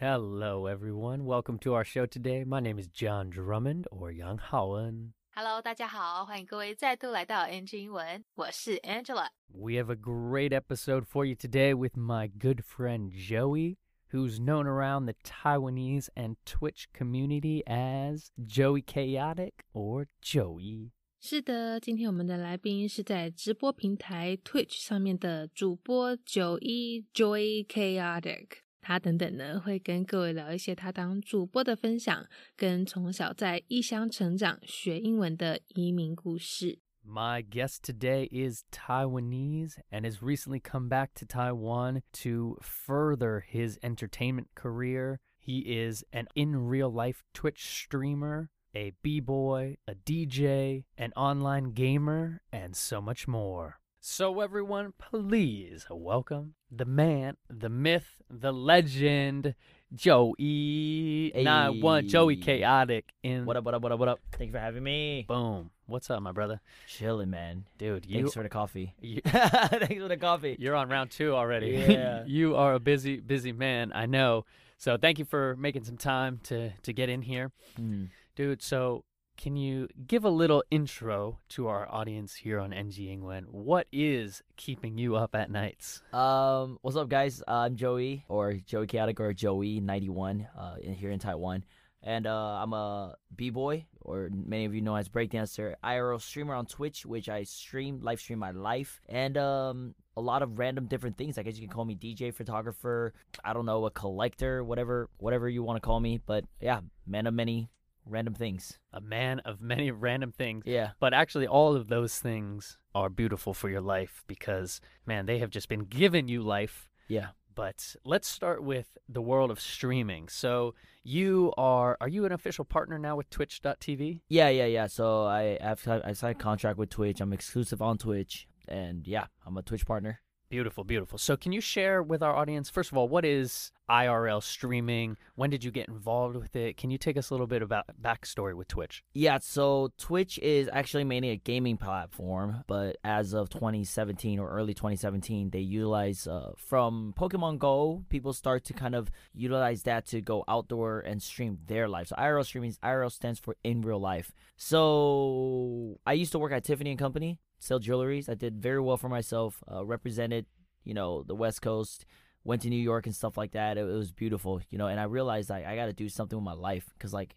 Hello, everyone. Welcome to our show today. My name is John Drummond or Yang Haoen. Hello，大家好，欢迎各位再度来到 NG 英文，我是 Angela。 We have a great episode for you today with my good friend Joey, who's known around the Taiwanese and Twitch community as Joey Chaotic or Joey. 是的，今天我们的来宾是在直播平台 Twitch 上面的主播九一 Joy Chaotic。 他等等呢会跟各位聊一些他当主播的分享，跟从小在异乡成长学英文的移民故事。 My guest today is Taiwanese and has recently come back to Taiwan to further his entertainment career. He is an in real life Twitch streamer, a b boy, a DJ, an online gamer, and so much more. So, everyone, please welcome the man, the myth, the legend, Joey. Not one, Joey Chaotic. In What up, what up, what up, what up? Thank you for having me. Boom. What's up, my brother? Chilling, man. Dude, you Thanks for the coffee. you, Thanks for the coffee. You're on round two already. Yeah. you are a busy, busy man. I know. So thank you for making some time to to get in here, Mm. dude. So can you give a little intro to our audience here on NG England? What is keeping you up at nights? Um, what's up, guys? Uh, I'm Joey, or Joey Chaotic, or Joey91, uh, here in Taiwan. And uh, I'm a b-boy, or many of you know as breakdancer, IRL streamer on Twitch, which I stream, live stream my life, and um, a lot of random different things. I guess you can call me DJ, photographer, I don't know, a collector, whatever, whatever you want to call me. But yeah, man of many random things. A man of many random things. Yeah. But actually, all of those things are beautiful for your life because, man, they have just been given you life Yeah. but let's start with the world of streaming. So you are are you an official partner now with twitch.tv? Yeah, yeah, yeah. So I I've, I signed a contract with Twitch. I'm exclusive on Twitch, and yeah, I'm a Twitch partner. Beautiful, beautiful. So can you share with our audience first of all what is IRL streaming? When did you get involved with it? Can you take us a little bit about backstory with Twitch? Yeah, so Twitch is actually mainly a gaming platform, but as of 2017 or early 2017, they utilize uh, from Pokemon Go. People start to kind of utilize that to go outdoor and stream their life. So IRL streaming, IRL stands for in real life. So I used to work at Tiffany and Company, sell jewelries. I did very well for myself. Uh, represented, you know, the West Coast. Went to New York and stuff like that. It, it was beautiful, you know. And I realized like I got to do something with my life because like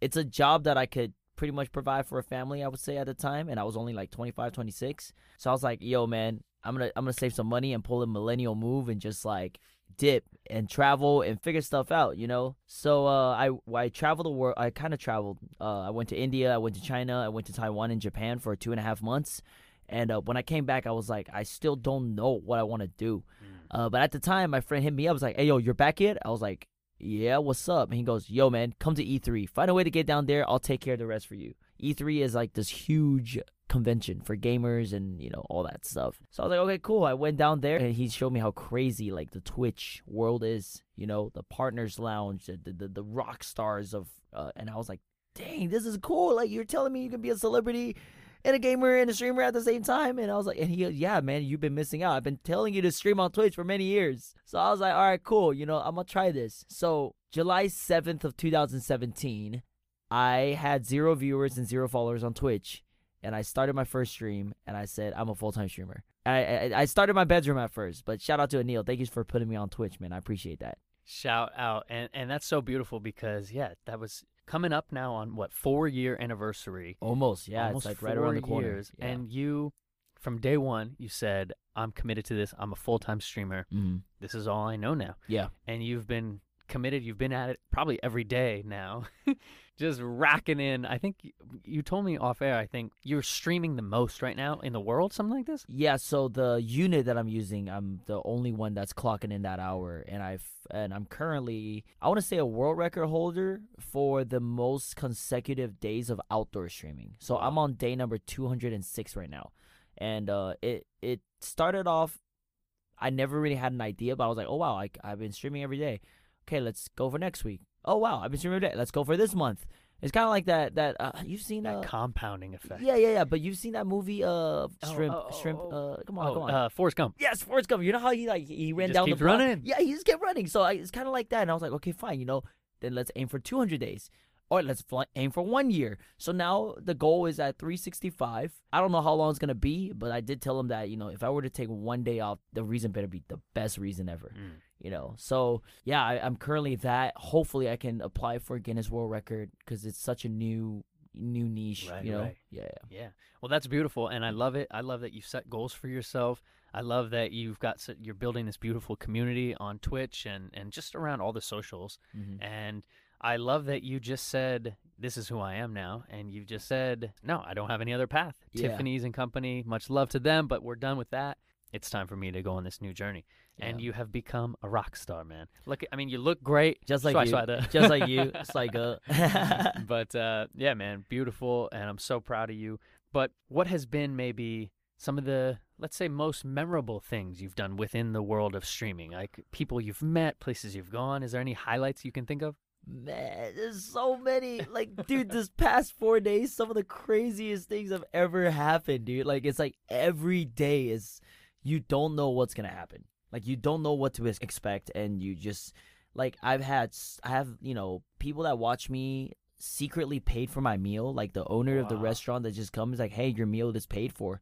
it's a job that I could pretty much provide for a family, I would say at the time, and I was only like 25, 26. So I was like, "Yo, man, I'm to I'm to save some money and pull a millennial move and just like dip and travel and figure stuff out, you know?" So uh I I traveled the world. I kind of traveled. Uh I went to India, I went to China, I went to Taiwan and Japan for two and a half months. And uh, when I came back, I was like, I still don't know what I want to do. Uh, but at the time, my friend hit me up. I was like, "Hey, yo, you're back yet?" I was like, "Yeah, what's up?" And he goes, "Yo, man, come to E3. Find a way to get down there. I'll take care of the rest for you." E3 is like this huge convention for gamers and you know all that stuff. So I was like, "Okay, cool." I went down there and he showed me how crazy like the Twitch world is. You know, the partners lounge, the the, the, rock stars of, uh, and I was like, "Dang, this is cool! Like you're telling me you can be a celebrity." and a gamer and a streamer at the same time. And I was like, and he goes, yeah, man, you've been missing out. I've been telling you to stream on Twitch for many years. So I was like, all right, cool. You know, I'm to try this. So July 7th of 2017, I had zero viewers and zero followers on Twitch. And I started my first stream and I said, I'm a full time streamer. I, I, I started my bedroom at first, but shout out to Anil. Thank you for putting me on Twitch, man. I appreciate that. Shout out. And and that's so beautiful because yeah, that was coming up now on what 4 year anniversary. Almost. Yeah. Almost it's like right around the corner. years. Yeah. And you from day 1 you said I'm committed to this. I'm a full-time streamer. Mhm. This is all I know now. Yeah. and you've been committed. You've been at it probably every day now, just racking in. I think you told me off air. I think you're streaming the most right now in the world, something like this. Yeah, so the unit that I'm using, I'm the only one that's clocking in that hour, and I've and I'm currently I want to say a world record holder for the most consecutive days of outdoor streaming. So I'm on day number 206 right now, and uh, it it started off. I never really had an idea, but I was like, oh wow, I, I've been streaming every day. Okay, let's go for next week. Oh wow, I've been streaming every day. Let's go for this month. It's kind of like that. That uh, you've seen That uh, compounding effect. yeah, yeah, yeah. But you've seen that movie, uh, shrimp, oh, oh, shrimp. oh. Uh, come on, Oh, come on. uh, Forrest Gump. Yes, Forrest Gump. You know how he like he ran just down the block? running. Yeah, he just kept running. So I, it's kind of like that. And I was like, okay, fine. You know, then let's aim for 200 days, or let's fly, aim for one year. So now the goal is at 365. I don't know how long it's gonna be, but I did tell him that you know if I were to take one day off, the reason better be the best reason ever. Mm. You know, so yeah, I, I'm currently that. Hopefully, I can apply for a Guinness World Record because it's such a new new niche. Right, you know, right. yeah. Yeah. Well, that's beautiful, and I love it. I love that you've set goals for yourself. I love that you've got you're building this beautiful community on Twitch and and just around all the socials. Mhm. And I love that you just said this is who I am now, and you just said no, I don't have any other path. Yeah. Tiffany's and company, much love to them, but we're done with that. It's time for me to go on this new journey. And you have become a rock star, man. Look, I mean, you look great, Just like you. Just like you. It's like uh but uh, yeah, man, beautiful, and I'm so proud of you. But what has been maybe some of the, let's say, most memorable things you've done within the world of streaming? Like people you've met, places you've gone. Is there any highlights you can think of? Man, there's so many. Like, dude, this past four days, some of the craziest things have ever happened, dude. Like, it's like every day is, you don't know what's gonna happen. Like, you don't know what to expect, and you just, like, I've had, I have, you know, people that watch me secretly paid for my meal. Like, the owner of the restaurant that just comes, like, hey, your meal is paid for.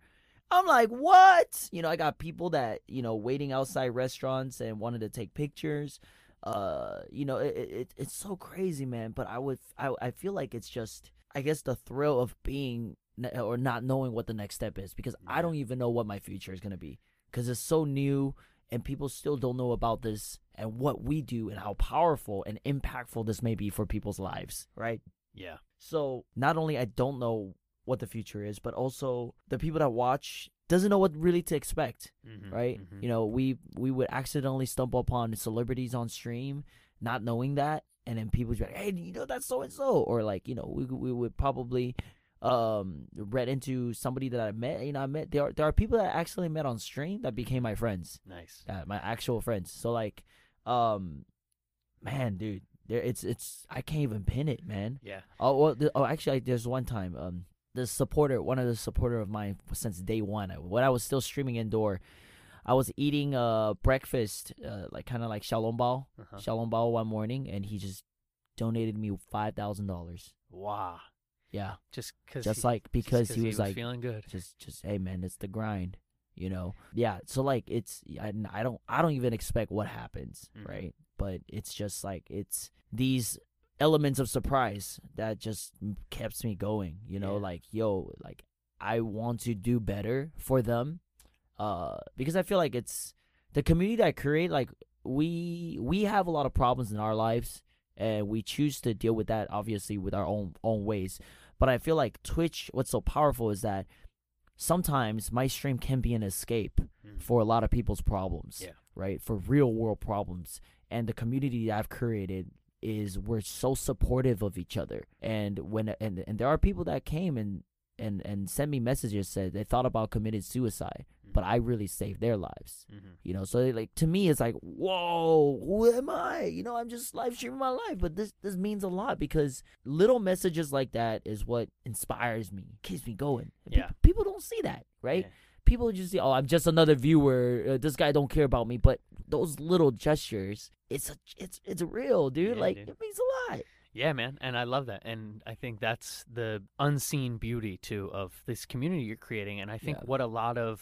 I'm like, what? You know, I got people that, you know, waiting outside restaurants and wanted to take pictures uh you know it, it it's so crazy man but i would I, I feel like it's just i guess the thrill of being or not knowing what the next step is because i don't even know what my future is going to be because it's so new and people still don't know about this and what we do and how powerful and impactful this may be for people's lives right Yeah. so not only i don't know what the future is but also the people that watch doesn't know what really to expect Mhm, right? mhm. You know, we we would accidentally stumble upon celebrities on stream, not knowing that, and then people would be like, "Hey, you know that's so and so," or like, you know, we we would probably um read into somebody that I met. You know, I met there are there are people that I actually met on stream that became my friends, Nice. uh, my actual friends. So like, um, man, dude, there it's it's I can't even pin it, man. Yeah. Oh well, oh actually, there's one time um the supporter, one of the supporter of mine since day one, I- when I was still streaming indoor, I was eating uh breakfast, uh, like kind of like Xiaolong Bao, Uh-huh. Xiaolong Bao one morning, and he just donated me five thousand dollars. Wow. Yeah, Just because. just like because he was like, feeling good. just just hey man, it's the grind, you know. Yeah, so like it's I, I don't I don't even expect what happens, Mhm. right? But it's just like it's these elements of surprise that just keeps me going, you know, Yeah. like yo, like I want to do better for them uh because I feel like it's the community that I create like we we have a lot of problems in our lives and we choose to deal with that obviously with our own own ways. But I feel like Twitch what's so powerful is that sometimes my stream can be an escape Mm. for a lot of people's problems Yeah. right? For real world problems. And the community that I've created is we're so supportive of each other. And when and and there are people that came and and and sent me messages said they thought about committing suicide but I really saved their lives Mhm. you know so like to me it's like whoa who am i you know i'm just live streaming my life but this this means a lot because little messages like that is what inspires me keeps me going Yeah. peop- people don't see that right Yeah. people just see oh i'm just another viewer uh, this guy don't care about me but those little gestures it's a, it's it's real dude Yeah, like dude. it means a lot Yeah, man, and I love that, and I think that's the unseen beauty too of this community you're creating, and I think Yeah. what a lot of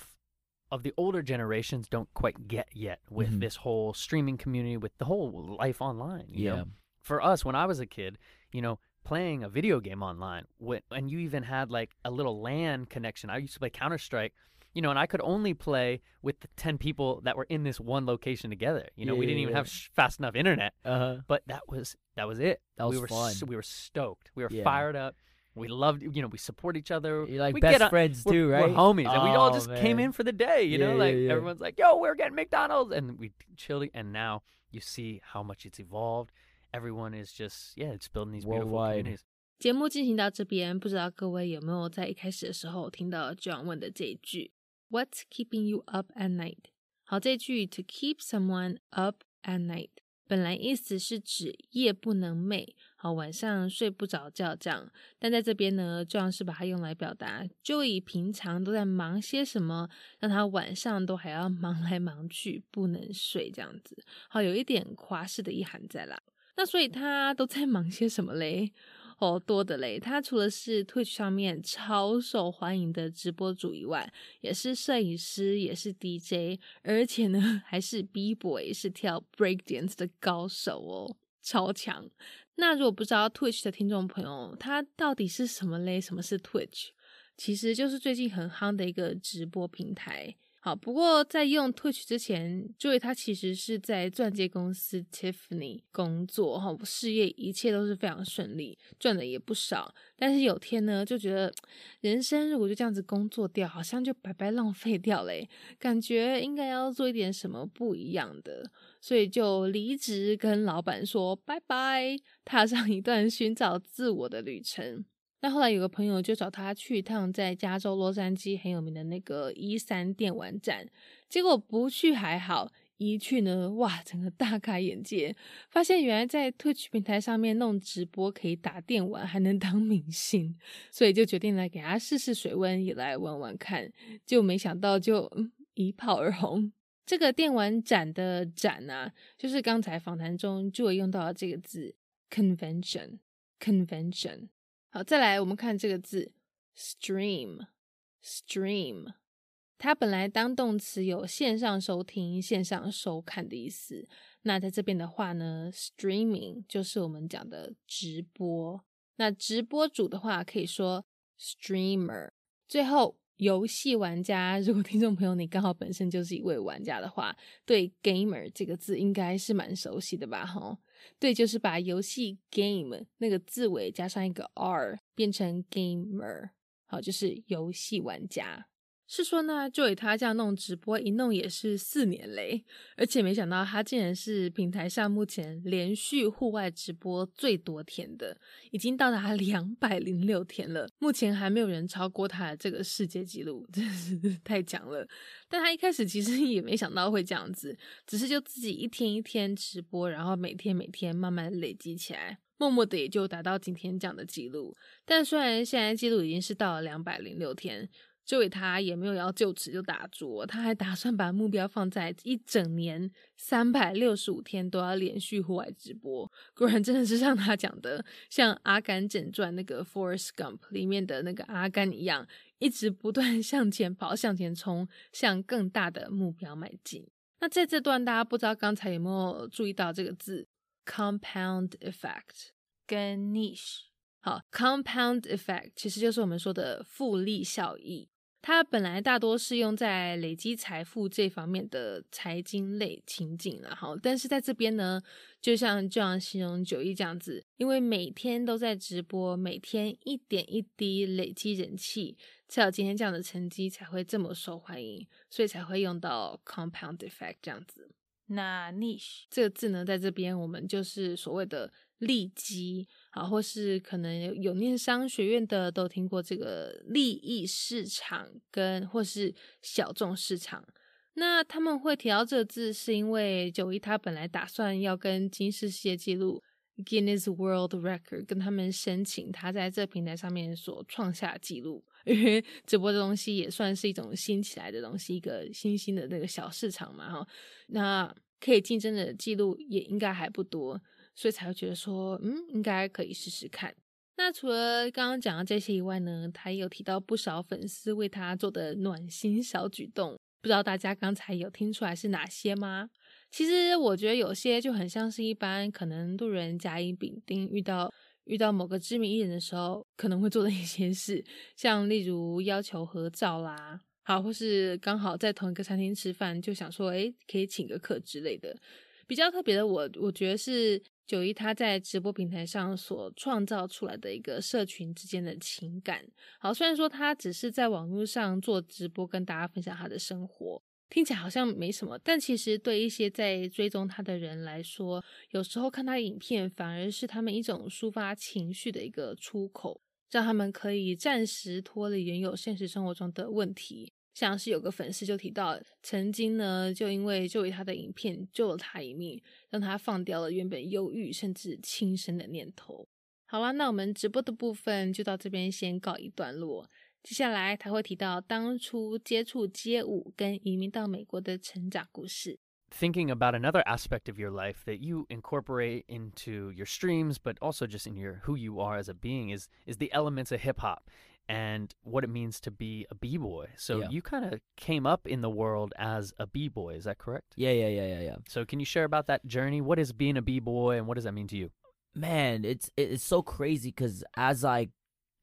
of the older generations don't quite get yet with Mhm. this whole streaming community, with the whole life online. You yeah know? for us when I was a kid, you know, playing a video game online, wh- and you even had like a little LAN connection. I used to play Counter Strike, you know, and I could only play with the ten people that were in this one location together. You know, Yeah, we didn't even yeah. have sh- fast enough internet, uh-huh but that was that was it. that was we were fun s- we were stoked. We were Yeah. fired up. We loved, you know, we support each other. you're like we best get on- friends we're, too right We're homies, and we all Oh, just came man. in for the day. You know, Yeah, like yeah, yeah. everyone's like, "Yo, we're getting McDonald's," and we chilled. And now you see how much it's evolved. Everyone is just, yeah, it's building these beautiful Worldwide. communities. 节目进行到这边，不知道各位有没有在一开始的时候听到 John 问的这一句 "What's keeping you up at night？" 好，这句 "to keep someone up at night" 本来意思是指夜不能寐。 晚上睡不着觉这样。但在这边呢，就像是把它用来表达 Joey 平常都在忙些什么，让他晚上都还要忙来忙去，不能睡这样子。好，有一点夸饰的意涵在啦。那所以他都在忙些什么嘞？哦，多的嘞！他除了是 Twitch 上面超受欢迎的直播主以外，也是摄影师，也是 DJ，而且呢，还是 B boy，是跳 break dance 的高手哦，超强！那如果不知道 Twitch 的听众朋友，它到底是什么嘞？什么是 Twitch？其实就是最近很夯的一个直播平台。好，不过在用 Twitch 之前，Joy 他其实是在钻戒公司 Tiffany 工作，哈，事业一切都是非常顺利，赚的也不少。但是有天呢，就觉得人生如果就这样子工作掉，好像就白白浪费掉嘞，感觉应该要做一点什么不一样的，所以就离职，跟老板说拜拜，踏上一段寻找自我的旅程。那后来有个朋友就找他去一趟在加州洛杉矶很有名的那个一三电玩展，结果不去还好，一去呢，哇，整个大开眼界，发现原来在 Twitch 平台上面弄直播可以打电玩，还能当明星，所以就决定来给他试试水温，也来玩玩看，就没想到就一炮而红。这个电玩展的展啊，就是刚才访谈中就会用到的这个字，convention，convention。好，再来我们看这个字，stream，stream，它本来当动词有线上收听、线上收看的意思。那在这边的话呢，streaming 就是我们讲的直播。那直播主的话可以说 streamer。最后，游戏玩家，如果听众朋友你刚好本身就是一位玩家的话，对 gamer 这个字应该是蛮熟悉的吧？哈。对，就是把游戏 game 那个字尾加上一个 r，变成 gamer，好，就是游戏玩家。是说呢，就以他这样弄直播，一弄也是四年嘞，而且没想到他竟然是平台上目前连续户外直播最多天的，已经到达两百零六天了。目前还没有人超过他的这个世界纪录，真是 太强了。但他一开始其实 也没想到会这样子，只是就自己一天一天直播，然后每天每天慢慢累积起来，默默的也就达到今天这样的记录。但虽然现在记录已经是到了两百零六天。这位他也没有要就此就打住，他还打算把目标放在一整年三百六十五天都要连续户外直播。果然真的是像他讲的，像《阿甘正传》那个《Forest Gump》里面的那个阿甘一样，一直不断 向前跑、向前冲，向更大的目标迈进。那在这段，大家不知道刚才有没有注意到这个字 “compound effect” 跟 “niche”。好，“compound effect” 其实就是我们说的复利效益。它本来大多是用在累积财富这方面的财经类情景了哈，但是在这边呢，就像就像形容九一这样子，因为每天都在直播，每天一点一滴累积人气，才有今天这样的成绩，才会这么受欢迎，所以才会用到 compound effect 这样子。那 niche 这个字呢，在这边我们就是所谓的。利基啊，或是可能有念商学院的都听过这个利益市场跟或是小众市场。那他们会提到这个字，是因为九一他本来打算要跟金氏世界纪录 Guinness World Record 跟他们申请，他在这平台上面所创下纪录。因为直播的东西也算是一种新起来的东西，一个新兴的那个小市场嘛，哈。那可以竞争的记录也应该还不多。所以才会觉得说，嗯，应该可以试试看。那除了刚刚讲的这些以外呢，他也有提到不少粉丝为他做的暖心小举动，不知道大家刚才有听出来是哪些吗？其实我觉得有些就很像是一般可能路人甲乙丙丁遇到遇到某个知名艺人的时候可能会做的一些事，像例如要求合照啦，好，或是刚好在同一个餐厅吃饭，就想说，哎，可以请个客之类的。比较特别的，我我觉得是。九一他在直播平台上所创造出来的一个社群之间的情感，好，虽然说他只是在网络上做直播，跟大家分享他的生活，听起来好像没什么，但其实对一些在追踪他的人来说，有时候看他影片反而是他们一种抒发情绪的一个出口，让他们可以暂时脱离原有现实生活中的问题。像是有个粉丝就提到，曾经呢，就因为就以他的影片救了他一命，让他放掉了原本忧郁甚至轻生的念头。好了，那我们直播的部分就到这边先告一段落。接下来他会提到当初接触街舞跟移民到美国的成长故事。Thinking about another aspect of your life that you incorporate into your streams, but also just in your who you are as a being, is is the elements of hip hop and what it means to be a b boy. So Yeah. you kind of came up in the world as a b boy. Is that correct? Yeah, yeah, yeah, yeah, yeah. So can you share about that journey? What is being a b boy, and what does that mean to you? man it's it's so crazy because as i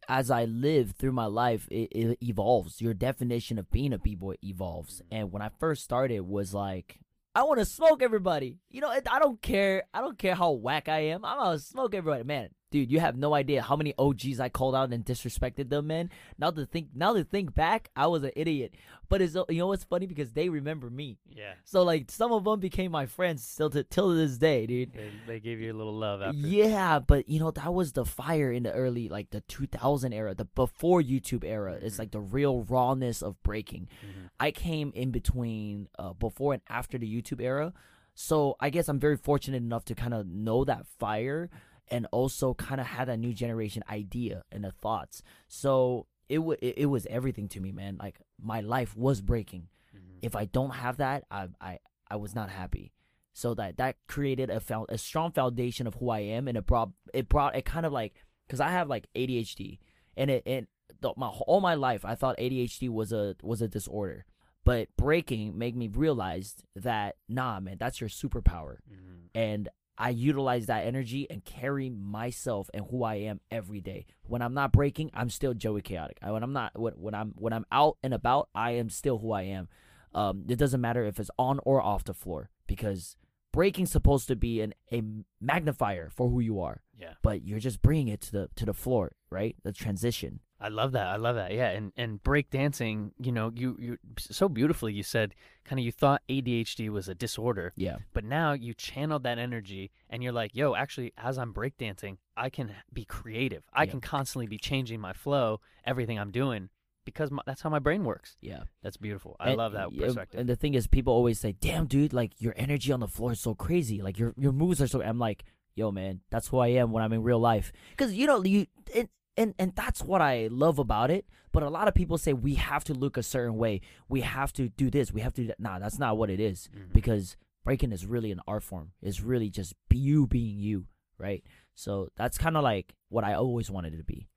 as i live through my life it, it evolves your definition of being a b-boy evolves mm-hmm. and when i first started was like i want to smoke everybody you know i don't care i don't care how whack i am i'm gonna smoke everybody man dude you have no idea how many og's i called out and disrespected them man now to think now to think back i was an idiot but it's you know what's funny because they remember me Yeah. so like some of them became my friends still to till this day dude They, they gave you a little love after. yeah, but you know that was the fire in the early like the 2000 era, the before YouTube era. It's Mhm. like the real rawness of breaking. Mhm. I came in between uh, before and after the YouTube era, so I guess I'm very fortunate enough to kind of know that fire and also kind of had a new generation idea and the thoughts. So it wa it, was everything to me, man. Like my life was breaking Mhm. if I don't have that, I I I was not happy. So that that created a found a strong foundation of who I am, and it brought it brought it kind of like because I have like ADHD, and it and the, my all my life I thought ADHD was a was a disorder, but breaking made me realize that nah, man, that's your superpower, Mhm. and I utilize that energy and carry myself and who I am every day. When I'm not breaking, I'm still Joey Chaotic. When I'm not when, when I'm when I'm out and about, I am still who I am. Um, it doesn't matter if it's on or off the floor because breaking's supposed to be an a magnifier for who you are, Yeah. but you're just bringing it to the to the floor, right? The transition. I love that. I love that. Yeah, and and break dancing, you know, you you so beautifully you said kind of you thought ADHD was a disorder, Yeah, but now you channeled that energy and you're like, "Yo, actually as I'm break dancing, I can be creative. I Yeah. can constantly be changing my flow, everything I'm doing because my, that's how my brain works." yeah. That's beautiful. I And- love that perspective. And the thing is, people always say, "Damn, dude, like your energy on the floor is so crazy. Like your your moves are so." I'm like, "Yo, man, that's who I am when I'm in real life." Because you know you and and and that's what I love about it. But a lot of people say we have to look a certain way. We have to do this. We have to. Do that. Nah, that's not what it is. Mhm. Because breaking is really an art form. It's really just you being you, right? So that's kind of like what I always wanted it to be.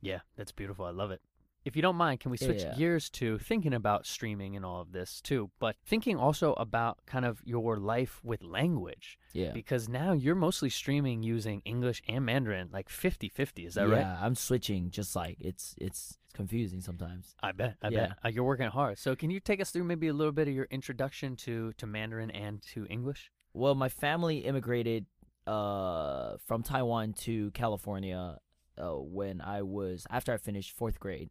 Yeah, that's beautiful. I love it. If you don't mind, can we switch yeah. gears to thinking about streaming and all of this too, but thinking also about kind of your life with language Yeah. because now you're mostly streaming using English and Mandarin, like 50-50, is that yeah, right? Yeah, I'm switching. Just like it's it's it's confusing sometimes. I bet. I Yeah. bet. Uh, you're working hard. So can you take us through maybe a little bit of your introduction to to Mandarin and to English? Well, my family immigrated uh from Taiwan to California uh, when I was after I finished fourth grade.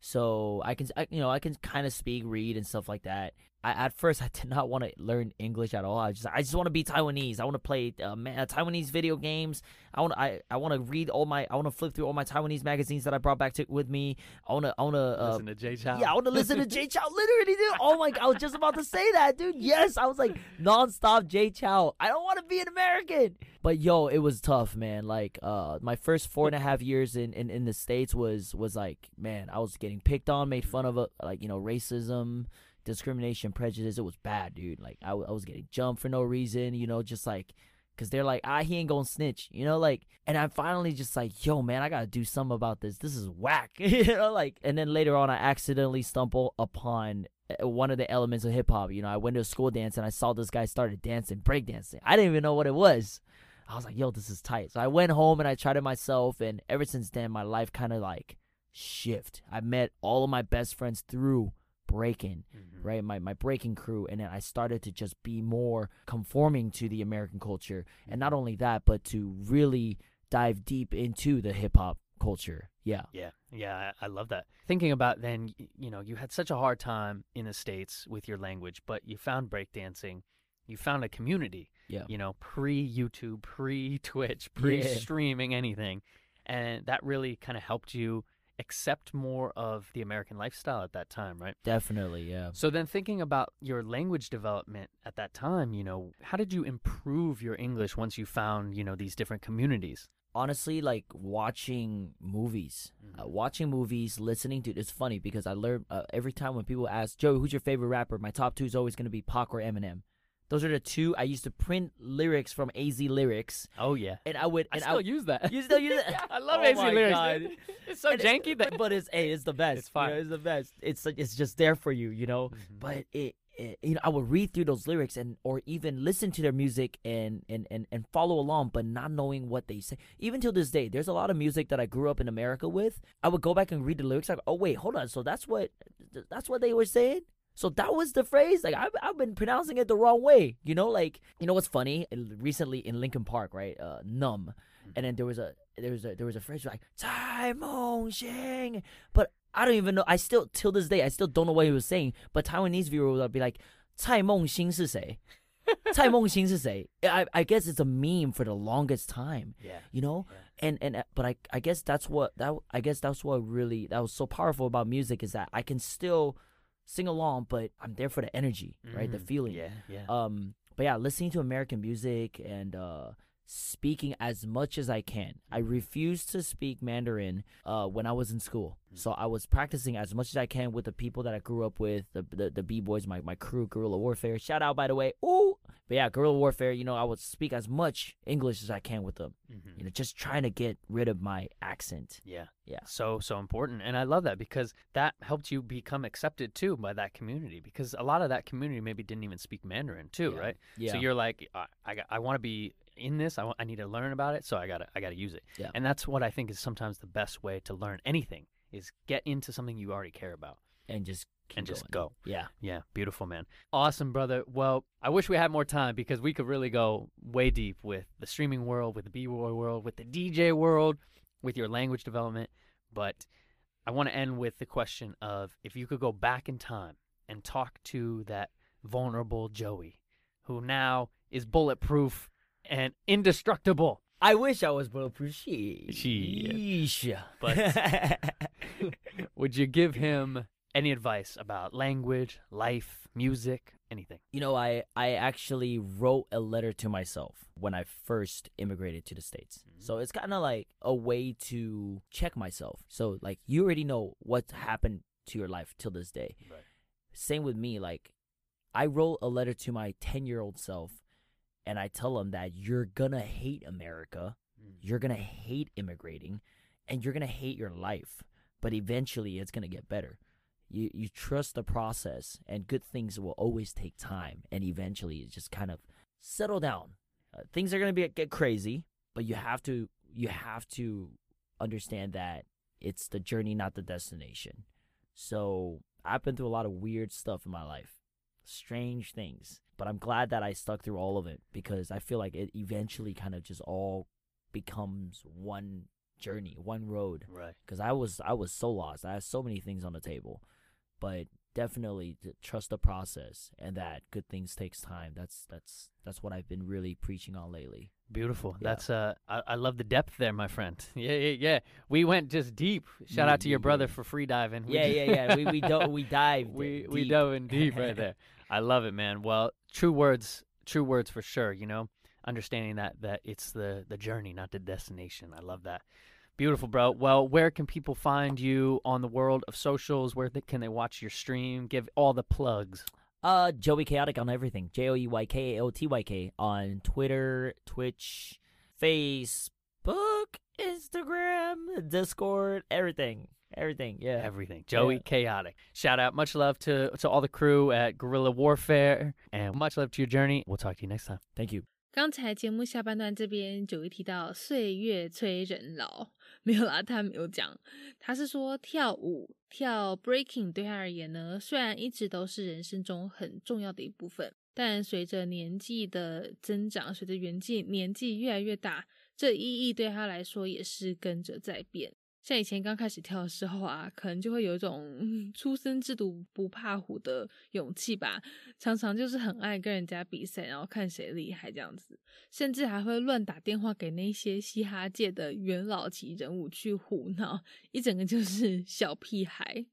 So I can I, you know I can kind of speak, read, and stuff like that. I, at first I did not want to learn English at all. I just I just want to be Taiwanese. I want to play uh, ma- uh, Taiwanese video games. I want I I want to read all my I want to flip through all my Taiwanese magazines that I brought back to with me. I want to I want to uh, Listen to Jay Chou. yeah, I want to listen to Jay Chow. Literally, dude. Oh my god, I was just about to say that, dude. Yes, I was like nonstop Jay Chou. I don't want to be an American. But yo, it was tough, man. Like, uh, my first four and a half years in, in, in the states was was like, man, I was getting picked on, made fun of, uh, like you know, racism, discrimination, prejudice. It was bad, dude. Like, I, I was getting jumped for no reason, you know, just like. Cause they're like, ah, he ain't gonna snitch, you know, like, and I'm finally just like, yo, man, I gotta do something about this. This is whack, you know, like, and then later on, I accidentally stumble upon uh, one of the elements of hip hop. You know, I went to a school dance and I saw this guy started dancing, breakdancing. I didn't even know what it was. I was like, yo, this is tight. So I went home and I tried it myself, and ever since then, my life kind of like shift. I met all of my best friends through breaking Mhm. right? My my breaking crew, and then I started to just be more conforming to the American culture, and not only that, but to really dive deep into the hip hop culture. Yeah, Yeah, yeah, I, I love that. Thinking about then, you know, you had such a hard time in the states with your language, but you found breakdancing. You found a community. Yeah. You know, pre YouTube, pre Twitch, pre streaming anything, and that really kind of helped you accept more of the American lifestyle at that time, right? Definitely, yeah. So then thinking about your language development at that time, you know, how did you improve your English once you found, you know, these different communities? honestly like watching movies uh, Mhm. watching movies listening to it's funny because i learn uh, every time when people ask joe who's your favorite rapper my top two is always going to be Pac or eminem those are the two i used to print lyrics from az lyrics Oh yeah. and i would I and still use that. you still use it yeah, I love Oh my lyrics. God. It's so And janky that but it's hey it's the best It's you know, fine. it's the best it's like it's just there for you you know Mhm. but it, it you know i would read through those lyrics and or even listen to their music and and and, and follow along but not knowing what they say even till this day there's a lot of music that i grew up in america with i would go back and read the lyrics like oh wait hold on so that's what that's what they were saying so that was the phrase. Like I've, I've been pronouncing it the wrong way. You know, like you know what's funny? Recently in Linkin Park, right? Uh, numb, mm. and then there was a there was a there was a phrase like Tai Mong Sheng, but I don't even know. I still till this day I still don't know what he was saying. But Taiwanese viewers would be like, Tai Mong Xing 是谁? Tai Mong Xing 是谁? I I guess it's a meme for the longest time. Yeah. You know. Yeah and and uh, but I I guess that's what that I guess that's what really that was so powerful about music is that I can still sing along, but I'm there for the energy, right? The Mhm. feeling. Yeah, yeah. Um, but yeah, listening to American music and uh, speaking as much as I can. I refused to speak Mandarin uh, when I was in school, so I was practicing as much as I can with the people that I grew up with, the the, the b boys, my my crew, Guerrilla Warfare. Shout out, by the way. Ooh, but yeah, Guerrilla Warfare. You know, I would speak as much English as I can with them. Mhm. You know, just trying to get rid of my accent. Yeah. Yeah. So, so important. And I love that because that helped you become accepted too by that community because a lot of that community maybe didn't even speak Mandarin too, Yeah. right? Yeah. So you're like, I, I, I want to be in this. I, want, I need to learn about it. So I got to, I got to use it. Yeah. And that's what I think is sometimes the best way to learn anything is get into something you already care about and just keep and just going. go. Yeah. Yeah, beautiful, man. Awesome, brother. Well, I wish we had more time because we could really go way deep with the streaming world, with the B-boy world, with the DJ world, with your language development. But I want to end with the question of if you could go back in time and talk to that vulnerable Joey, who now is bulletproof and indestructible. I wish I was bulletproof. Shit. But- But Would you give him any advice about language, life, music, anything? you know, I I actually wrote a letter to myself when I first immigrated to the states. Mhm. So it's kind of like a way to check myself. So like you already know what happened to your life till this day. Right. Same with me. Like I wrote a letter to my ten year old self, and I tell him that you're gonna hate America. you're gonna hate immigrating and you're gonna hate your life but eventually it's gonna get better you you trust the process and good things will always take time and eventually it just kind of settle down uh, things are gonna be get crazy but you have to you have to understand that it's the journey not the destination so i've been through a lot of weird stuff in my life strange things but i'm glad that i stuck through all of it because i feel like it eventually kind of just all becomes one journey, one road. Right. Because I was I was so lost. I had so many things on the table, but definitely to trust the process and that good things takes time. That's that's that's what I've been really preaching on lately. Beautiful. Yeah. That's uh, I, I love the depth there, my friend. Yeah, yeah, yeah. We went just deep. Shout Yeah, out to your brother yeah. for free diving. We Yeah, yeah, yeah. We we do, we dive we deep. we dove in deep right there. I love it, man. Well, true words, true words for sure. You know, understanding that that it's the the journey, not the destination. I love that. Beautiful, bro. Well, where can people find you on the world of socials? Where they, can they watch your stream? Give all the plugs. Uh, Joey Chaotic on everything. J O E Y K A O T Y K on Twitter, Twitch, Facebook, Instagram, Discord, everything, everything. Yeah. Everything. Joey Yeah. Chaotic. Shout out. Much love to to all the crew at Guerrilla Warfare, and much love to your journey. We'll talk to you next time. Thank you. 刚才节目下半段这边九一提到岁月催人老，没有啦，他没有讲，他是说跳舞跳 breaking 对他而言呢，虽然一直都是人生中很重要的一部分，但随着年纪的增长，随着年纪年纪越来越大，这意义对他来说也是跟着在变。像以前刚开始跳的时候啊，可能就会有一种 初生之犊不怕虎的勇气吧，常常就是很爱跟人家比赛，然后看谁厉害这样子，甚至还会乱打电话给那些嘻哈界的元老级人物去胡闹，一整个就是小屁孩。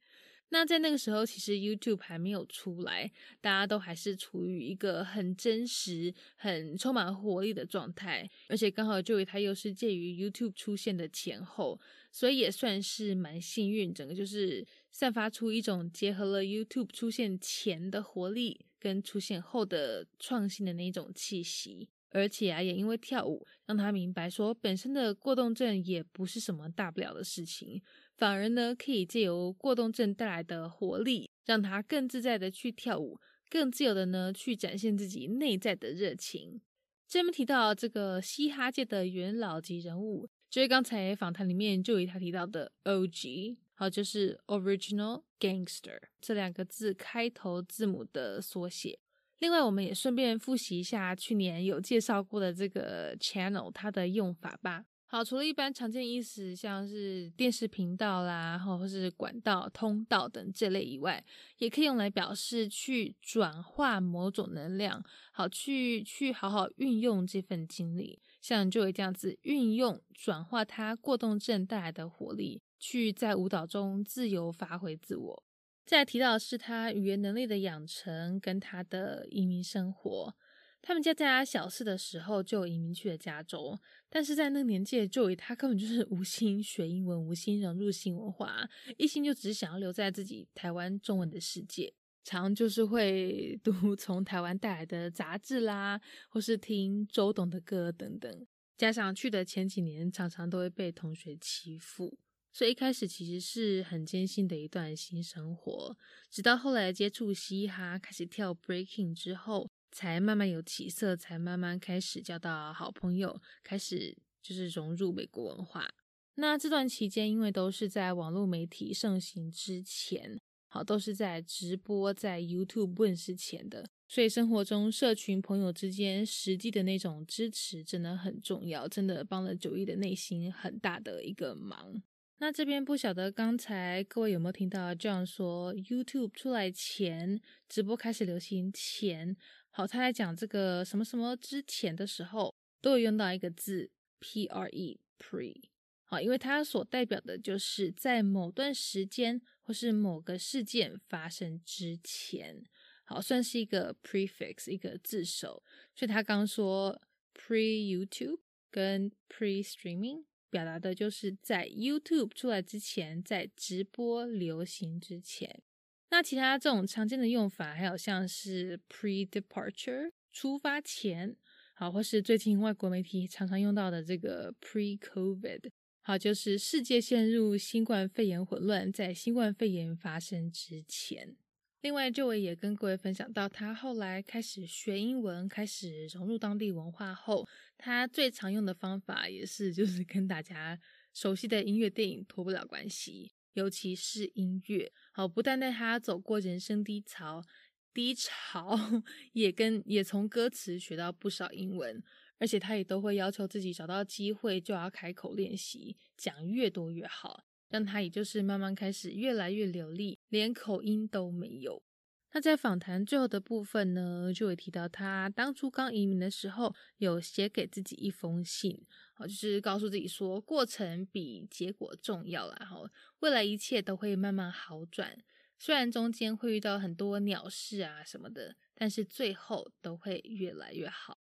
那在那个时候，其实 YouTube 还没有出来，大家都还是处于一个很真实、很充满活力的状态，而且刚好 Joey 他又是介于 YouTube 出现的前后，所以也算是蛮幸运，整个就是散发出一种结合了 YouTube 出现前的活力跟出现后的创新的那种气息。而且啊，也因为跳舞，让他明白说，本身的过动症也不是什么大不了的事情，反而呢，可以借由过动症带来的活力，让他更自在的去跳舞，更自由的呢去展现自己内在的热情。这边提到这个嘻哈界的元老级人物，就是刚才访谈里面就以他提到的 OG，好，就是 Original Gangster 这两个字开头字母的缩写。另外，我们也顺便复习一下去年有介绍过的这个 channel 它的用法吧。好，除了一般常见意思，像是电视频道啦，或是管道、通道等这类以外，也可以用来表示去转化某种能量，好去去好好运用这份精力，像就会这样子运用转化它过动症带来的活力，去在舞蹈中自由发挥自我。再提到是他语言能力的养成跟他的移民生活。他们家在他小四的时候就移民去了加州，但是在那个年纪，就以他根本就是无心学英文，无心融入新文化，一心就只想要留在自己台湾中文的世界，常就是会读 从台湾带来的杂志啦，或是听周董的歌等等。加上去的前几年，常常都会被同学欺负。所以一开始其实是很艰辛的一段新生活，直到后来接触嘻哈，开始跳 breaking 之后，才慢慢有起色，才慢慢开始交到好朋友，开始就是融入美国文化。那这段期间，因为都是在网络媒体盛行之前，好都是在直播在 YouTube 问世前的，所以生活中社群朋友之间实际的那种支持真的很重要，真的帮了九一的内心很大的一个忙。那这边不晓得刚才各位有没有听到这样说？YouTube 出来前，直播开始流行前，好，他在讲这个什么什么之前的时候，都有用到一个字 pre，pre，好，因为它所代表的就是在某段时间或是某个事件发生之前，好，算是一个 prefix，一个字首，所以他刚说 pre YouTube 跟 pre streaming。表达的就是在 YouTube 出来之前，在直播流行之前。那其他这种常见的用法，还有像是 pre-departure 出发前，好，或是最近外国媒体常常用到的这个 pre-COVID，好，就是世界陷入新冠肺炎混乱，在新冠肺炎发生之前。另外，这位也跟各位分享到，他后来开始学英文，开始融入当地文化后，他最常用的方法也是就是跟大家熟悉的音乐电影脱不了关系，尤其是音乐。好，不但带他走过人生低潮，低潮也跟也从歌词学到不少英文，而且他也都会要求自己找到机会就要开口练习，讲越多越好。让他也就是慢慢开始越来越流利，连口音都没有。那在访谈最后的部分呢，就会提到他当初刚移民的时候，有写给自己一封信，哦，就是告诉自己说，过程比结果重要啦，哈，未来一切都会慢慢好转。虽然中间会遇到很多鸟事啊什么的，但是最后都会越来越好。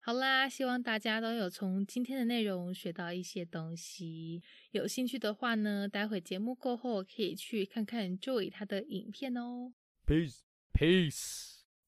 好啦，希望大家都有从今天的内容学到一些东西。有兴趣的话呢，待会节目过后可以去看看 Joy 他的影片哦。Peace, peace.